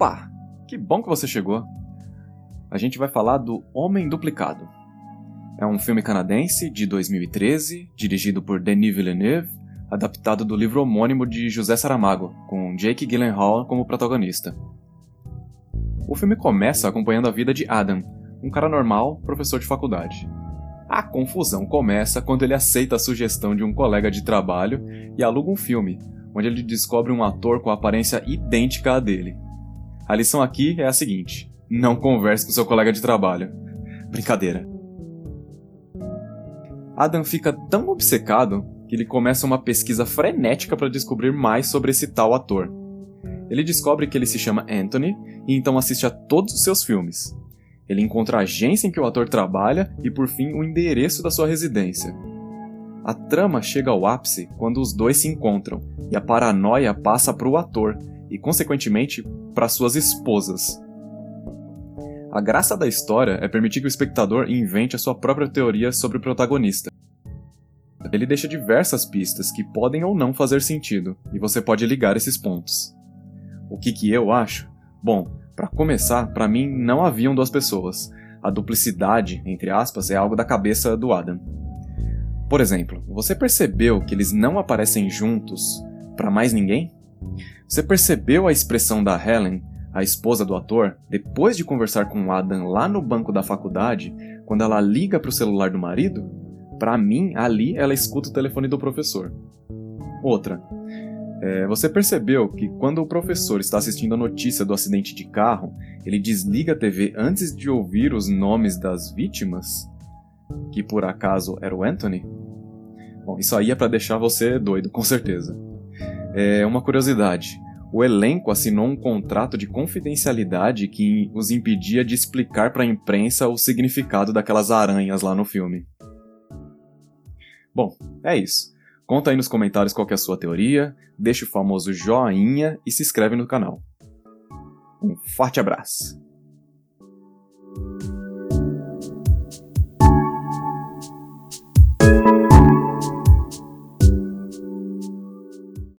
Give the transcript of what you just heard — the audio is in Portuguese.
Opa! Que bom que você chegou! A gente vai falar do Homem Duplicado. É um filme canadense de 2013, dirigido por Denis Villeneuve, adaptado do livro homônimo de José Saramago, com Jake Gyllenhaal como protagonista. O filme começa acompanhando a vida de Adam, um cara normal, professor de faculdade. A confusão começa quando ele aceita a sugestão de um colega de trabalho e aluga um filme, onde ele descobre um ator com aparência idêntica à dele. A lição aqui é a seguinte: não converse com seu colega de trabalho. Brincadeira. Adam fica tão obcecado que ele começa uma pesquisa frenética para descobrir mais sobre esse tal ator. Ele descobre que ele se chama Anthony e então assiste a todos os seus filmes. Ele encontra a agência em que o ator trabalha e, por fim, o endereço da sua residência. A trama chega ao ápice quando os dois se encontram e a paranoia passa para o ator e, consequentemente, para suas esposas. A graça da história é permitir que o espectador invente a sua própria teoria sobre o protagonista. Ele deixa diversas pistas que podem ou não fazer sentido, e você pode ligar esses pontos. O que, que eu acho? Bom, para começar, para mim não haviam duas pessoas. A duplicidade, entre aspas, é algo da cabeça do Adam. Por exemplo, você percebeu que eles não aparecem juntos para mais ninguém? Você percebeu a expressão da Helen a esposa do ator, depois de conversar com Adam lá no banco da faculdade, quando ela liga para o celular do marido, para mim, ali ela escuta o telefone do professor. Outra. É, você percebeu que quando o professor está assistindo a notícia do acidente de carro, ele desliga a TV antes de ouvir os nomes das vítimas? Que por acaso era o Anthony? Bom, isso aí é para deixar você doido, com certeza. É uma curiosidade o elenco assinou um contrato de confidencialidade que os impedia de explicar para a imprensa o significado daquelas aranhas lá no filme. Bom, é isso. Conta aí nos comentários qual é a sua teoria, deixa o famoso joinha e se inscreve no canal. Um forte abraço!